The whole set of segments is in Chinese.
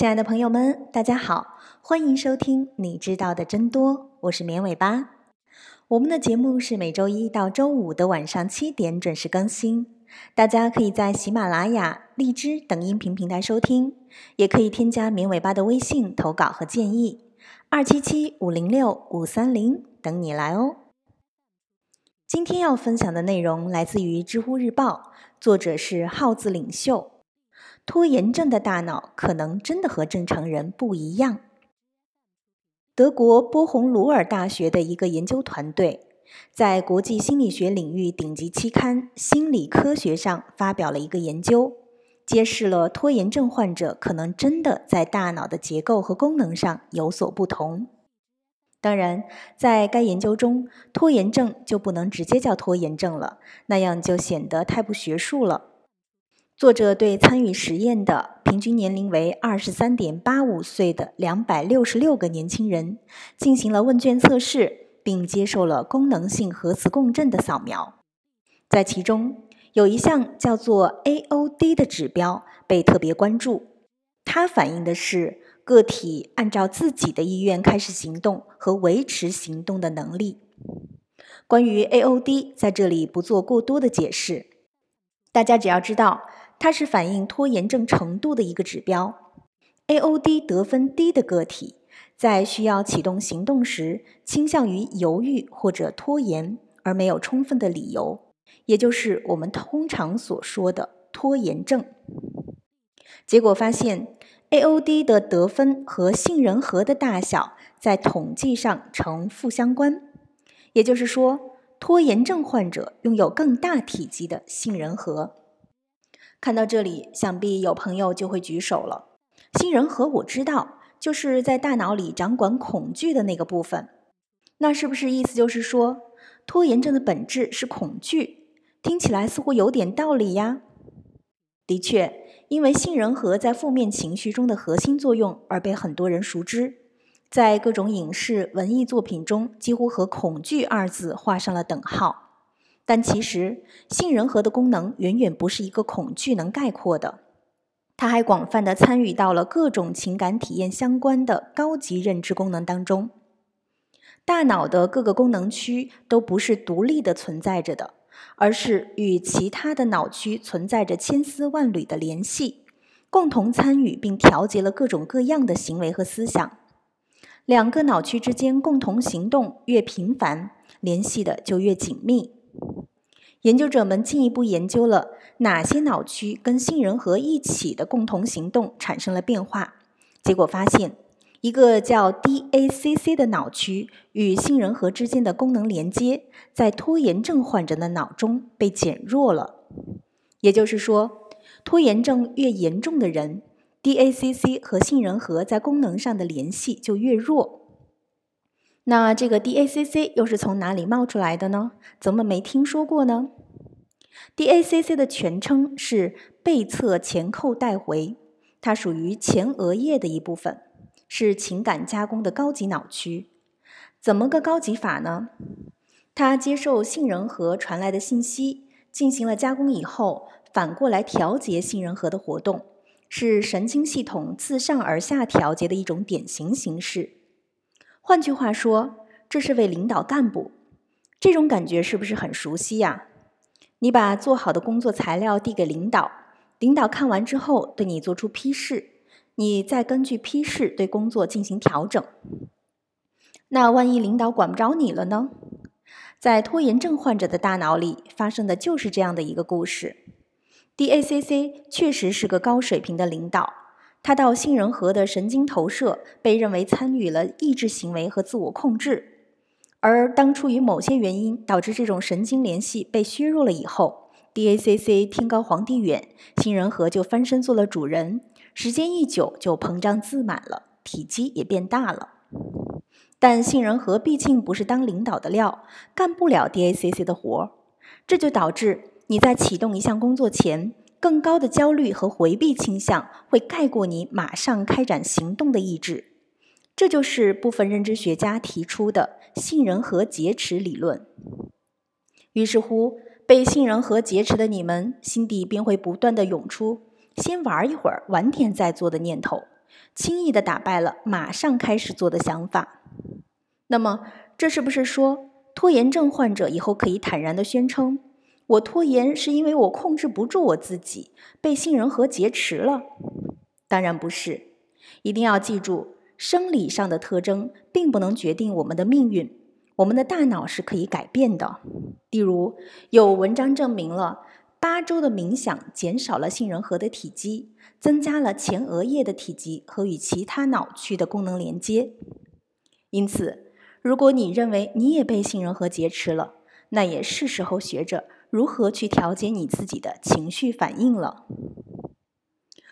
亲爱的朋友们，大家好，欢迎收听《你知道的真多》，我是绵尾巴。我们的节目是每周一到周五的晚上七点准时更新，大家可以在喜马拉雅、荔枝等音频平台收听，也可以添加绵尾巴的微信投稿和建议，二七七五零六五三零等你来哦。今天要分享的内容来自于知乎日报，作者是耗子领袖。拖延症的大脑可能真的和正常人不一样。德国波鸿鲁尔大学的一个研究团队在国际心理学领域顶级期刊《心理科学》上发表了一个研究，揭示了拖延症患者可能真的在大脑的结构和功能上有所不同。当然，在该研究中，拖延症就不能直接叫拖延症了，那样就显得太不学术了。作者对参与实验的平均年龄为二十三点八五岁的两百六十六个年轻人进行了问卷测试，并接受了功能性核磁共振的扫描。在其中，有一项叫做 AOD 的指标被特别关注，它反映的是个体按照自己的意愿开始行动和维持行动的能力。关于 AOD，在这里不做过多的解释，大家只要知道。它是反映拖延症程度的一个指标。AOD 得分低的个体，在需要启动行动时，倾向于犹豫或者拖延，而没有充分的理由，也就是我们通常所说的拖延症。结果发现，AOD 的得分和杏仁核的大小在统计上呈负相关，也就是说，拖延症患者拥有更大体积的杏仁核。看到这里，想必有朋友就会举手了。杏仁核我知道，就是在大脑里掌管恐惧的那个部分。那是不是意思就是说，拖延症的本质是恐惧？听起来似乎有点道理呀。的确，因为杏仁核在负面情绪中的核心作用而被很多人熟知，在各种影视文艺作品中，几乎和“恐惧”二字画上了等号。但其实，杏仁核的功能远远不是一个恐惧能概括的，它还广泛的参与到了各种情感体验相关的高级认知功能当中。大脑的各个功能区都不是独立的存在着的，而是与其他的脑区存在着千丝万缕的联系，共同参与并调节了各种各样的行为和思想。两个脑区之间共同行动越频繁，联系的就越紧密。研究者们进一步研究了哪些脑区跟杏仁核一起的共同行动产生了变化，结果发现，一个叫 DACC 的脑区与杏仁核之间的功能连接，在拖延症患者的脑中被减弱了。也就是说，拖延症越严重的人，DACC 和杏仁核在功能上的联系就越弱。那这个 DACC 又是从哪里冒出来的呢？怎么没听说过呢？DACC 的全称是背侧前扣带回，它属于前额叶的一部分，是情感加工的高级脑区。怎么个高级法呢？它接受杏仁核传来的信息，进行了加工以后，反过来调节杏仁核的活动，是神经系统自上而下调节的一种典型形式。换句话说，这是为领导干部，这种感觉是不是很熟悉呀？你把做好的工作材料递给领导，领导看完之后对你做出批示，你再根据批示对工作进行调整。那万一领导管不着你了呢？在拖延症患者的大脑里发生的就是这样的一个故事。DACC 确实是个高水平的领导。他到杏仁核的神经投射被认为参与了抑制行为和自我控制，而当出于某些原因导致这种神经联系被削弱了以后，DACC 天高皇帝远，杏仁核就翻身做了主人，时间一久就膨胀自满了，体积也变大了。但杏仁核毕竟不是当领导的料，干不了 DACC 的活儿，这就导致你在启动一项工作前。更高的焦虑和回避倾向会盖过你马上开展行动的意志，这就是部分认知学家提出的杏仁核劫持理论。于是乎，被杏仁核劫持的你们心底便会不断的涌出“先玩一会儿，晚点再做”的念头，轻易的打败了马上开始做的想法。那么，这是不是说拖延症患者以后可以坦然的宣称，我拖延是因为我控制不住我自己，被杏仁核劫持了？当然不是，一定要记住，生理上的特征并不能决定我们的命运，我们的大脑是可以改变的。例如，有文章证明了。八周的冥想减少了杏仁核的体积，增加了前额叶的体积和与其他脑区的功能连接。因此，如果你认为你也被杏仁核劫持了，那也是时候学着如何去调节你自己的情绪反应了。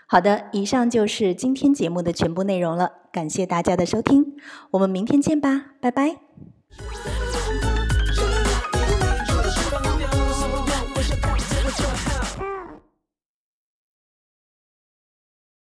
好的，以上就是今天节目的全部内容了，感谢大家的收听，我们明天见吧，拜拜。